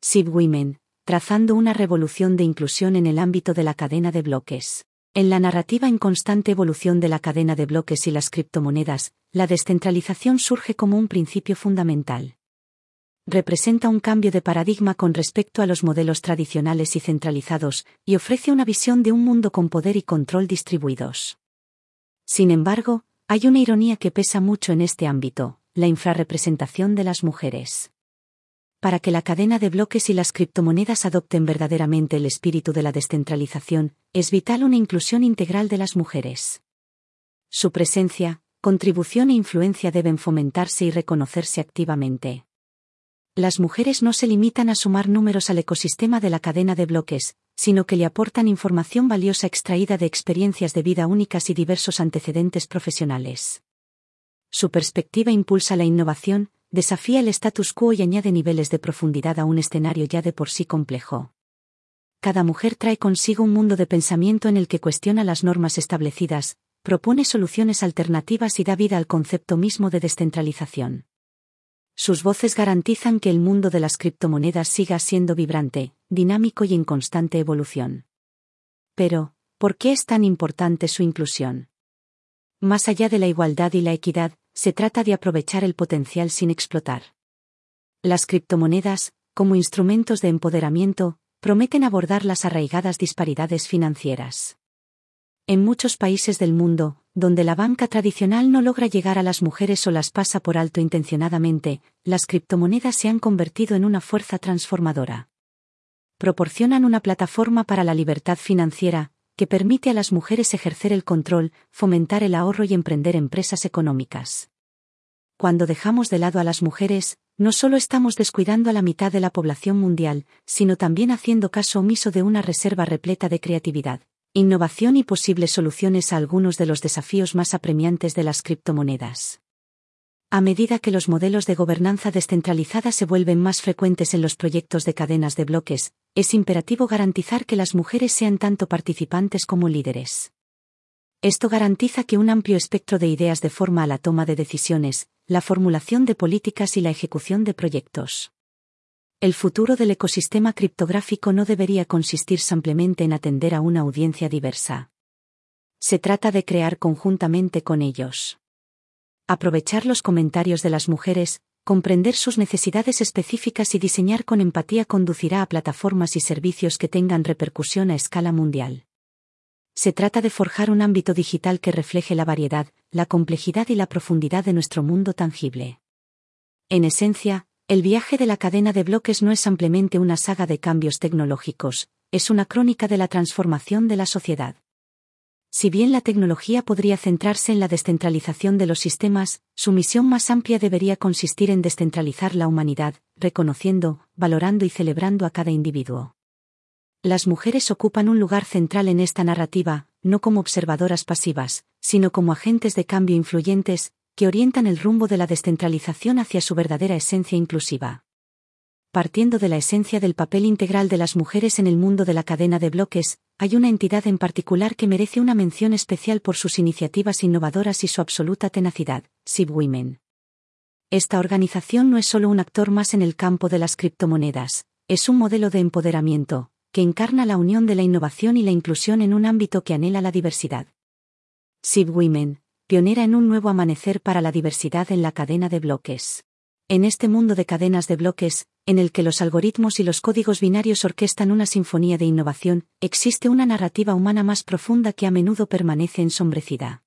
SIB Women, trazando una revolución de inclusión en el ámbito de la cadena de bloques. En la narrativa en constante evolución de la cadena de bloques y las criptomonedas, la descentralización surge como un principio fundamental. Representa un cambio de paradigma con respecto a los modelos tradicionales y centralizados, y ofrece una visión de un mundo con poder y control distribuidos. Sin embargo, hay una ironía que pesa mucho en este ámbito, la infrarrepresentación de las mujeres. Para que la cadena de bloques y las criptomonedas adopten verdaderamente el espíritu de la descentralización, es vital una inclusión integral de las mujeres. Su presencia, contribución e influencia deben fomentarse y reconocerse activamente. Las mujeres no se limitan a sumar números al ecosistema de la cadena de bloques, sino que le aportan información valiosa extraída de experiencias de vida únicas y diversos antecedentes profesionales. Su perspectiva impulsa la innovación, desafía el status quo y añade niveles de profundidad a un escenario ya de por sí complejo. Cada mujer trae consigo un mundo de pensamiento en el que cuestiona las normas establecidas, propone soluciones alternativas y da vida al concepto mismo de descentralización. Sus voces garantizan que el mundo de las criptomonedas siga siendo vibrante, dinámico y en constante evolución. Pero, ¿por qué es tan importante su inclusión? Más allá de la igualdad y la equidad, se trata de aprovechar el potencial sin explotar. Las criptomonedas, como instrumentos de empoderamiento, prometen abordar las arraigadas disparidades financieras. En muchos países del mundo, donde la banca tradicional no logra llegar a las mujeres o las pasa por alto intencionadamente, las criptomonedas se han convertido en una fuerza transformadora. Proporcionan una plataforma para la libertad financiera, que permite a las mujeres ejercer el control, fomentar el ahorro y emprender empresas económicas. Cuando dejamos de lado a las mujeres, no solo estamos descuidando a la mitad de la población mundial, sino también haciendo caso omiso de una reserva repleta de creatividad, innovación y posibles soluciones a algunos de los desafíos más apremiantes de las criptomonedas. A medida que los modelos de gobernanza descentralizada se vuelven más frecuentes en los proyectos de cadenas de bloques, es imperativo garantizar que las mujeres sean tanto participantes como líderes. Esto garantiza que un amplio espectro de ideas de forma a la toma de decisiones, la formulación de políticas y la ejecución de proyectos. El futuro del ecosistema criptográfico no debería consistir simplemente en atender a una audiencia diversa. Se trata de crear conjuntamente con ellos aprovechar los comentarios de las mujeres, comprender sus necesidades específicas y diseñar con empatía conducirá a plataformas y servicios que tengan repercusión a escala mundial. Se trata de forjar un ámbito digital que refleje la variedad, la complejidad y la profundidad de nuestro mundo tangible. En esencia, el viaje de la cadena de bloques no es simplemente una saga de cambios tecnológicos, es una crónica de la transformación de la sociedad. Si bien la tecnología podría centrarse en la descentralización de los sistemas, su misión más amplia debería consistir en descentralizar la humanidad, reconociendo, valorando y celebrando a cada individuo. Las mujeres ocupan un lugar central en esta narrativa, no como observadoras pasivas, sino como agentes de cambio influyentes, que orientan el rumbo de la descentralización hacia su verdadera esencia inclusiva partiendo de la esencia del papel integral de las mujeres en el mundo de la cadena de bloques, hay una entidad en particular que merece una mención especial por sus iniciativas innovadoras y su absoluta tenacidad, SIB Women. Esta organización no es solo un actor más en el campo de las criptomonedas, es un modelo de empoderamiento, que encarna la unión de la innovación y la inclusión en un ámbito que anhela la diversidad. SIB Women, pionera en un nuevo amanecer para la diversidad en la cadena de bloques. En este mundo de cadenas de bloques, en el que los algoritmos y los códigos binarios orquestan una sinfonía de innovación, existe una narrativa humana más profunda que a menudo permanece ensombrecida.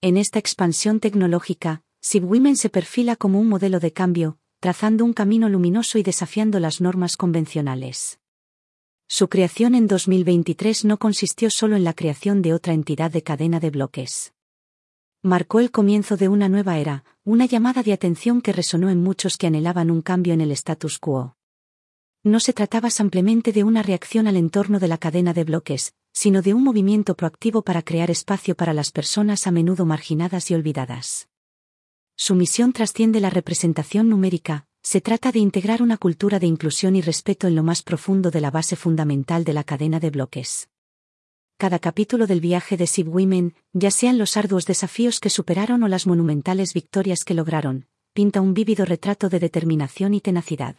En esta expansión tecnológica, SibWomen se perfila como un modelo de cambio, trazando un camino luminoso y desafiando las normas convencionales. Su creación en 2023 no consistió solo en la creación de otra entidad de cadena de bloques marcó el comienzo de una nueva era, una llamada de atención que resonó en muchos que anhelaban un cambio en el status quo. No se trataba simplemente de una reacción al entorno de la cadena de bloques, sino de un movimiento proactivo para crear espacio para las personas a menudo marginadas y olvidadas. Su misión trasciende la representación numérica, se trata de integrar una cultura de inclusión y respeto en lo más profundo de la base fundamental de la cadena de bloques cada capítulo del viaje de Sib Women, ya sean los arduos desafíos que superaron o las monumentales victorias que lograron, pinta un vívido retrato de determinación y tenacidad.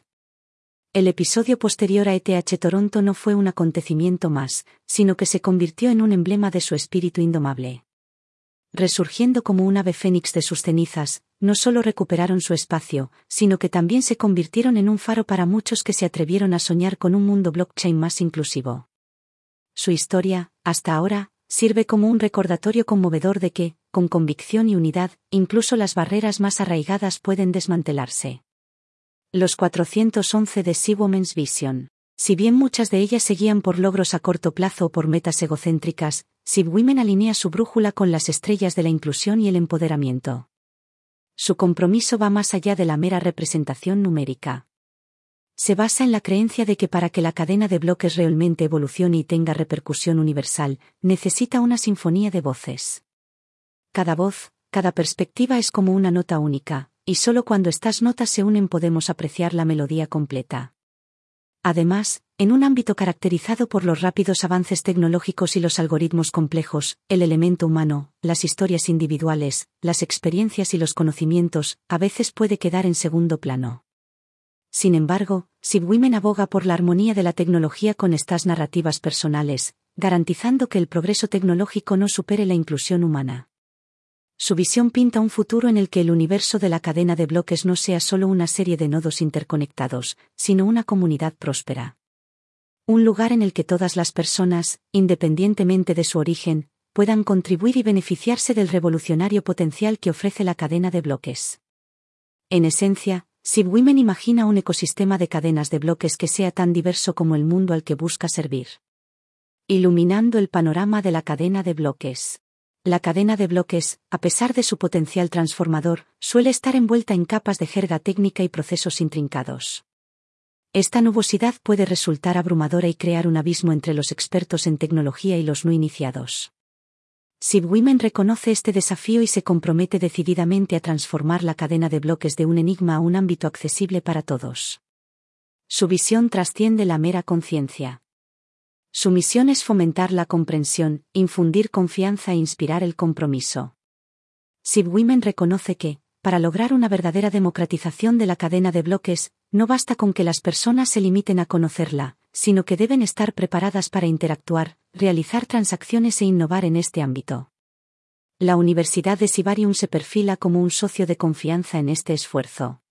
El episodio posterior a ETH Toronto no fue un acontecimiento más, sino que se convirtió en un emblema de su espíritu indomable. Resurgiendo como un ave fénix de sus cenizas, no solo recuperaron su espacio, sino que también se convirtieron en un faro para muchos que se atrevieron a soñar con un mundo blockchain más inclusivo. Su historia, hasta ahora, sirve como un recordatorio conmovedor de que, con convicción y unidad, incluso las barreras más arraigadas pueden desmantelarse. Los 411 de Sea Women's Vision. Si bien muchas de ellas seguían por logros a corto plazo o por metas egocéntricas, Sib Women alinea su brújula con las estrellas de la inclusión y el empoderamiento. Su compromiso va más allá de la mera representación numérica. Se basa en la creencia de que para que la cadena de bloques realmente evolucione y tenga repercusión universal, necesita una sinfonía de voces. Cada voz, cada perspectiva es como una nota única, y solo cuando estas notas se unen podemos apreciar la melodía completa. Además, en un ámbito caracterizado por los rápidos avances tecnológicos y los algoritmos complejos, el elemento humano, las historias individuales, las experiencias y los conocimientos, a veces puede quedar en segundo plano. Sin embargo, Women aboga por la armonía de la tecnología con estas narrativas personales, garantizando que el progreso tecnológico no supere la inclusión humana. Su visión pinta un futuro en el que el universo de la cadena de bloques no sea solo una serie de nodos interconectados, sino una comunidad próspera. Un lugar en el que todas las personas, independientemente de su origen, puedan contribuir y beneficiarse del revolucionario potencial que ofrece la cadena de bloques. En esencia, Women imagina un ecosistema de cadenas de bloques que sea tan diverso como el mundo al que busca servir. Iluminando el panorama de la cadena de bloques. La cadena de bloques, a pesar de su potencial transformador, suele estar envuelta en capas de jerga técnica y procesos intrincados. Esta nubosidad puede resultar abrumadora y crear un abismo entre los expertos en tecnología y los no iniciados. Women reconoce este desafío y se compromete decididamente a transformar la cadena de bloques de un enigma a un ámbito accesible para todos. Su visión trasciende la mera conciencia. Su misión es fomentar la comprensión, infundir confianza e inspirar el compromiso. Women reconoce que, para lograr una verdadera democratización de la cadena de bloques, no basta con que las personas se limiten a conocerla, sino que deben estar preparadas para interactuar, realizar transacciones e innovar en este ámbito. La Universidad de Sibarium se perfila como un socio de confianza en este esfuerzo.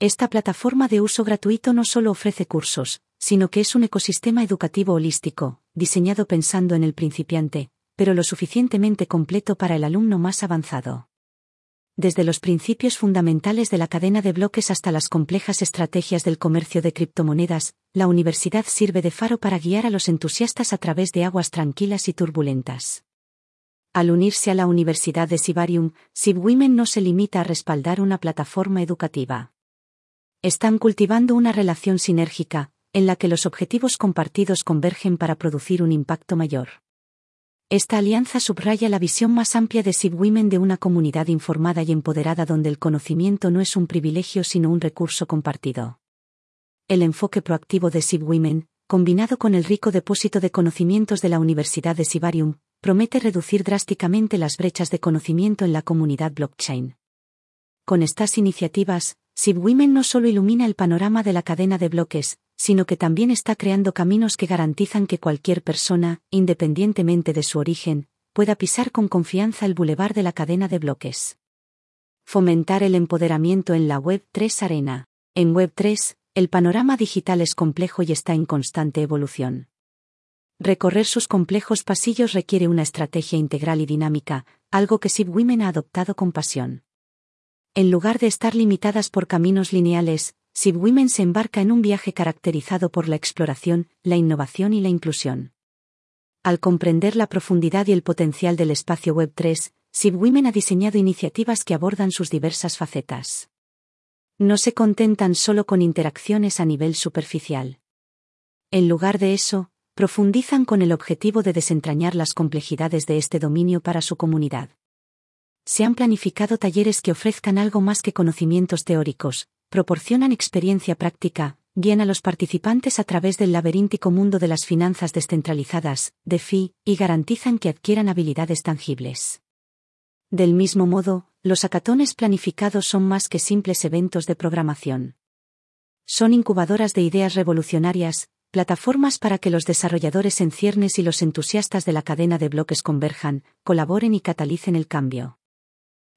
Esta plataforma de uso gratuito no solo ofrece cursos, sino que es un ecosistema educativo holístico, diseñado pensando en el principiante, pero lo suficientemente completo para el alumno más avanzado. Desde los principios fundamentales de la cadena de bloques hasta las complejas estrategias del comercio de criptomonedas, la universidad sirve de faro para guiar a los entusiastas a través de aguas tranquilas y turbulentas. Al unirse a la Universidad de Sibarium, Women no se limita a respaldar una plataforma educativa. Están cultivando una relación sinérgica, en la que los objetivos compartidos convergen para producir un impacto mayor. Esta alianza subraya la visión más amplia de Women de una comunidad informada y empoderada donde el conocimiento no es un privilegio sino un recurso compartido. El enfoque proactivo de Women, combinado con el rico depósito de conocimientos de la Universidad de Sibarium, promete reducir drásticamente las brechas de conocimiento en la comunidad blockchain. Con estas iniciativas, Women no solo ilumina el panorama de la cadena de bloques, sino que también está creando caminos que garantizan que cualquier persona, independientemente de su origen, pueda pisar con confianza el bulevar de la cadena de bloques. Fomentar el empoderamiento en la Web 3 Arena. En Web 3, el panorama digital es complejo y está en constante evolución. Recorrer sus complejos pasillos requiere una estrategia integral y dinámica, algo que Women ha adoptado con pasión. En lugar de estar limitadas por caminos lineales, Women se embarca en un viaje caracterizado por la exploración, la innovación y la inclusión. Al comprender la profundidad y el potencial del espacio Web 3, Women ha diseñado iniciativas que abordan sus diversas facetas. No se contentan solo con interacciones a nivel superficial. En lugar de eso, profundizan con el objetivo de desentrañar las complejidades de este dominio para su comunidad se han planificado talleres que ofrezcan algo más que conocimientos teóricos, proporcionan experiencia práctica, guían a los participantes a través del laberíntico mundo de las finanzas descentralizadas, DeFi, y garantizan que adquieran habilidades tangibles. Del mismo modo, los acatones planificados son más que simples eventos de programación. Son incubadoras de ideas revolucionarias, plataformas para que los desarrolladores en ciernes y los entusiastas de la cadena de bloques converjan, colaboren y catalicen el cambio.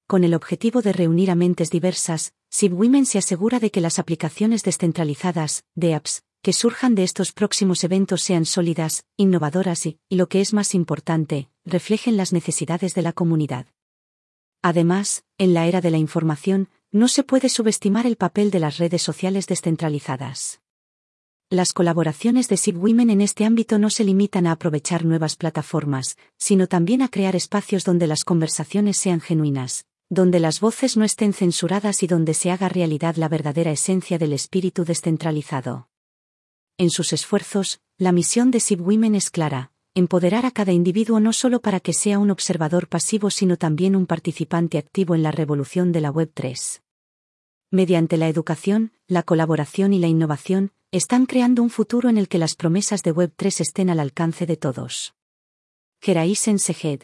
Con el objetivo de reunir a mentes diversas, SibWomen se asegura de que las aplicaciones descentralizadas, de apps, que surjan de estos próximos eventos sean sólidas, innovadoras y, y lo que es más importante, reflejen las necesidades de la comunidad. Además, en la era de la información, no se puede subestimar el papel de las redes sociales descentralizadas. Las colaboraciones de SibWomen en este ámbito no se limitan a aprovechar nuevas plataformas, sino también a crear espacios donde las conversaciones sean genuinas, donde las voces no estén censuradas y donde se haga realidad la verdadera esencia del espíritu descentralizado. En sus esfuerzos, la misión de SibWomen es clara, empoderar a cada individuo no solo para que sea un observador pasivo sino también un participante activo en la revolución de la Web 3. Mediante la educación, la colaboración y la innovación, están creando un futuro en el que las promesas de Web3 estén al alcance de todos. Geraisen Sehed,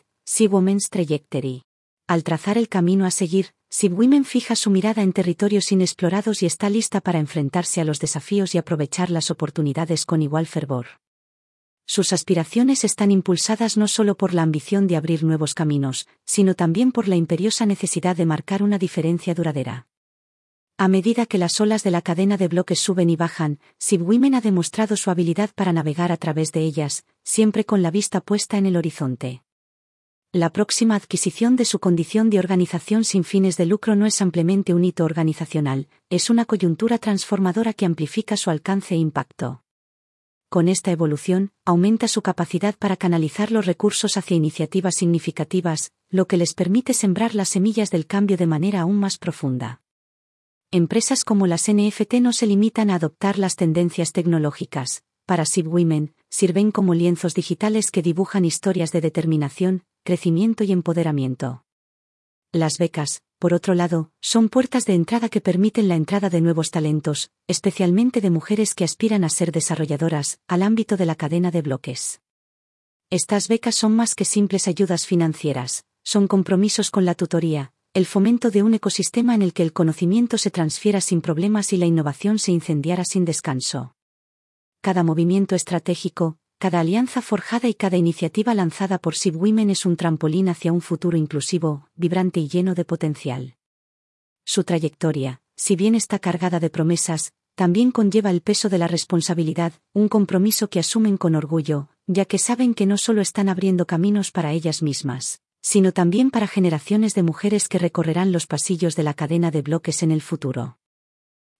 Women's Trajectory. Al trazar el camino a seguir, Women fija su mirada en territorios inexplorados y está lista para enfrentarse a los desafíos y aprovechar las oportunidades con igual fervor. Sus aspiraciones están impulsadas no solo por la ambición de abrir nuevos caminos, sino también por la imperiosa necesidad de marcar una diferencia duradera. A medida que las olas de la cadena de bloques suben y bajan, SibWomen ha demostrado su habilidad para navegar a través de ellas, siempre con la vista puesta en el horizonte. La próxima adquisición de su condición de organización sin fines de lucro no es ampliamente un hito organizacional, es una coyuntura transformadora que amplifica su alcance e impacto. Con esta evolución, aumenta su capacidad para canalizar los recursos hacia iniciativas significativas, lo que les permite sembrar las semillas del cambio de manera aún más profunda empresas como las NFT no se limitan a adoptar las tendencias tecnológicas. Para SibWomen, sirven como lienzos digitales que dibujan historias de determinación, crecimiento y empoderamiento. Las becas, por otro lado, son puertas de entrada que permiten la entrada de nuevos talentos, especialmente de mujeres que aspiran a ser desarrolladoras, al ámbito de la cadena de bloques. Estas becas son más que simples ayudas financieras, son compromisos con la tutoría, el fomento de un ecosistema en el que el conocimiento se transfiera sin problemas y la innovación se incendiara sin descanso. Cada movimiento estratégico, cada alianza forjada y cada iniciativa lanzada por SibWomen es un trampolín hacia un futuro inclusivo, vibrante y lleno de potencial. Su trayectoria, si bien está cargada de promesas, también conlleva el peso de la responsabilidad, un compromiso que asumen con orgullo, ya que saben que no solo están abriendo caminos para ellas mismas, sino también para generaciones de mujeres que recorrerán los pasillos de la cadena de bloques en el futuro.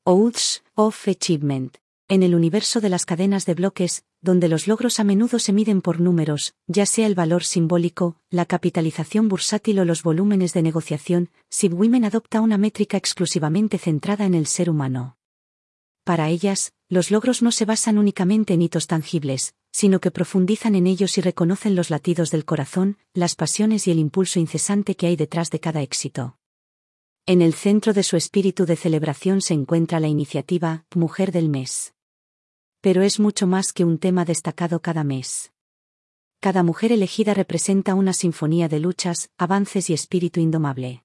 Oaths of Achievement. En el universo de las cadenas de bloques, donde los logros a menudo se miden por números, ya sea el valor simbólico, la capitalización bursátil o los volúmenes de negociación, SibWomen adopta una métrica exclusivamente centrada en el ser humano. Para ellas, los logros no se basan únicamente en hitos tangibles, sino que profundizan en ellos y reconocen los latidos del corazón, las pasiones y el impulso incesante que hay detrás de cada éxito. En el centro de su espíritu de celebración se encuentra la iniciativa Mujer del Mes. Pero es mucho más que un tema destacado cada mes. Cada mujer elegida representa una sinfonía de luchas, avances y espíritu indomable.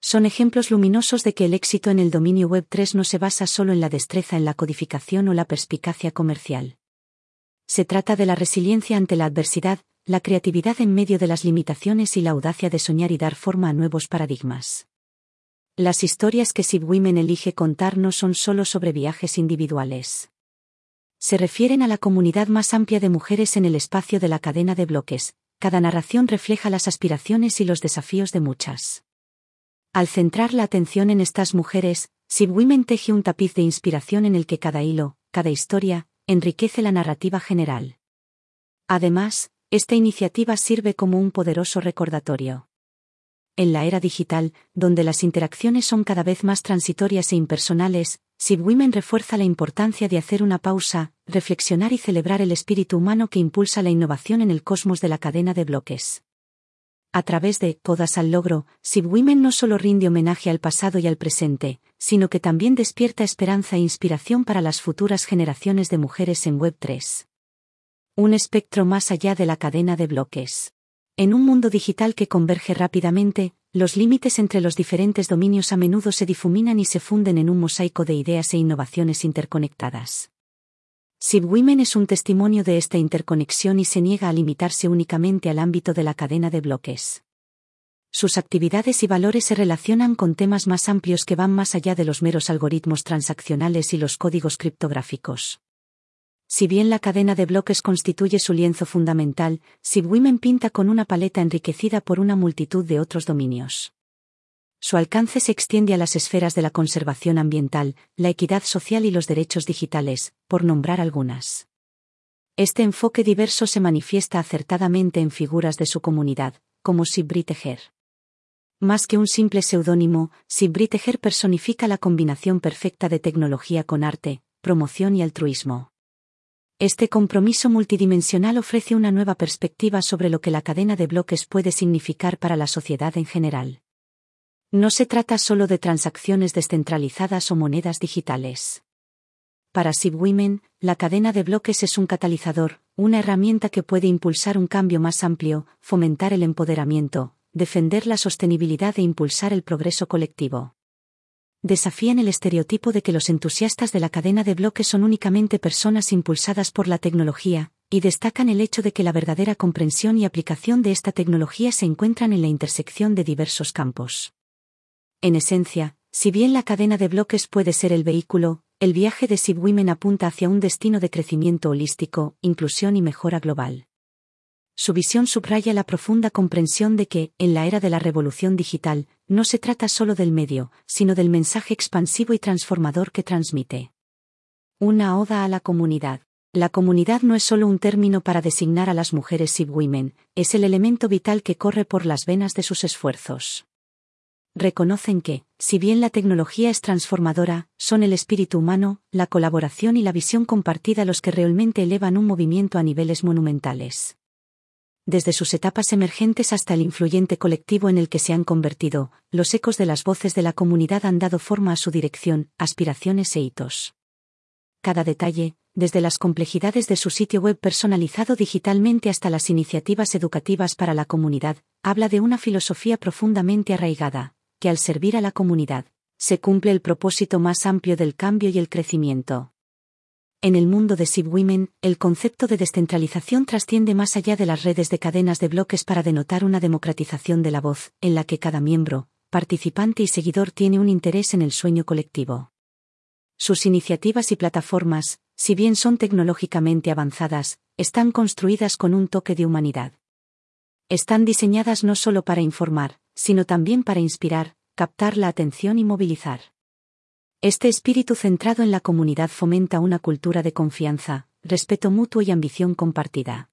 Son ejemplos luminosos de que el éxito en el dominio Web 3 no se basa solo en la destreza en la codificación o la perspicacia comercial. Se trata de la resiliencia ante la adversidad, la creatividad en medio de las limitaciones y la audacia de soñar y dar forma a nuevos paradigmas. Las historias que SibWomen elige contar no son solo sobre viajes individuales. Se refieren a la comunidad más amplia de mujeres en el espacio de la cadena de bloques, cada narración refleja las aspiraciones y los desafíos de muchas. Al centrar la atención en estas mujeres, SibWomen teje un tapiz de inspiración en el que cada hilo, cada historia, enriquece la narrativa general. Además, esta iniciativa sirve como un poderoso recordatorio. En la era digital, donde las interacciones son cada vez más transitorias e impersonales, SibWomen refuerza la importancia de hacer una pausa, reflexionar y celebrar el espíritu humano que impulsa la innovación en el cosmos de la cadena de bloques. A través de Codas al Logro, SibWomen no solo rinde homenaje al pasado y al presente, sino que también despierta esperanza e inspiración para las futuras generaciones de mujeres en Web3. Un espectro más allá de la cadena de bloques. En un mundo digital que converge rápidamente, los límites entre los diferentes dominios a menudo se difuminan y se funden en un mosaico de ideas e innovaciones interconectadas. Sib Women es un testimonio de esta interconexión y se niega a limitarse únicamente al ámbito de la cadena de bloques. Sus actividades y valores se relacionan con temas más amplios que van más allá de los meros algoritmos transaccionales y los códigos criptográficos. Si bien la cadena de bloques constituye su lienzo fundamental, Women pinta con una paleta enriquecida por una multitud de otros dominios. Su alcance se extiende a las esferas de la conservación ambiental, la equidad social y los derechos digitales, por nombrar algunas. Este enfoque diverso se manifiesta acertadamente en figuras de su comunidad, como Sibriteger. Más que un simple seudónimo, Sibriteger personifica la combinación perfecta de tecnología con arte, promoción y altruismo. Este compromiso multidimensional ofrece una nueva perspectiva sobre lo que la cadena de bloques puede significar para la sociedad en general. No se trata solo de transacciones descentralizadas o monedas digitales. Para Women, la cadena de bloques es un catalizador, una herramienta que puede impulsar un cambio más amplio, fomentar el empoderamiento, defender la sostenibilidad e impulsar el progreso colectivo desafían el estereotipo de que los entusiastas de la cadena de bloques son únicamente personas impulsadas por la tecnología, y destacan el hecho de que la verdadera comprensión y aplicación de esta tecnología se encuentran en la intersección de diversos campos. En esencia, si bien la cadena de bloques puede ser el vehículo, el viaje de Women apunta hacia un destino de crecimiento holístico, inclusión y mejora global. Su visión subraya la profunda comprensión de que, en la era de la revolución digital, no se trata solo del medio, sino del mensaje expansivo y transformador que transmite. Una oda a la comunidad. La comunidad no es solo un término para designar a las mujeres women, es el elemento vital que corre por las venas de sus esfuerzos. Reconocen que, si bien la tecnología es transformadora, son el espíritu humano, la colaboración y la visión compartida los que realmente elevan un movimiento a niveles monumentales desde sus etapas emergentes hasta el influyente colectivo en el que se han convertido, los ecos de las voces de la comunidad han dado forma a su dirección, aspiraciones e hitos. Cada detalle, desde las complejidades de su sitio web personalizado digitalmente hasta las iniciativas educativas para la comunidad, habla de una filosofía profundamente arraigada, que al servir a la comunidad, se cumple el propósito más amplio del cambio y el crecimiento. En el mundo de Women, el concepto de descentralización trasciende más allá de las redes de cadenas de bloques para denotar una democratización de la voz, en la que cada miembro, participante y seguidor tiene un interés en el sueño colectivo. Sus iniciativas y plataformas, si bien son tecnológicamente avanzadas, están construidas con un toque de humanidad. Están diseñadas no solo para informar, sino también para inspirar, captar la atención y movilizar. Este espíritu centrado en la comunidad fomenta una cultura de confianza, respeto mutuo y ambición compartida.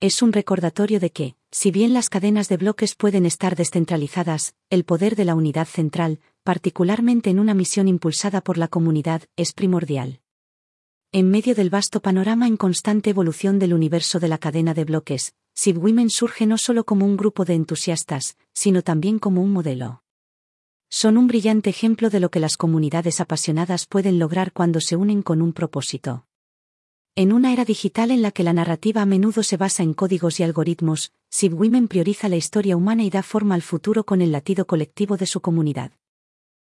Es un recordatorio de que, si bien las cadenas de bloques pueden estar descentralizadas, el poder de la unidad central, particularmente en una misión impulsada por la comunidad, es primordial. En medio del vasto panorama en constante evolución del universo de la cadena de bloques, Women surge no solo como un grupo de entusiastas, sino también como un modelo son un brillante ejemplo de lo que las comunidades apasionadas pueden lograr cuando se unen con un propósito. En una era digital en la que la narrativa a menudo se basa en códigos y algoritmos, Women prioriza la historia humana y da forma al futuro con el latido colectivo de su comunidad.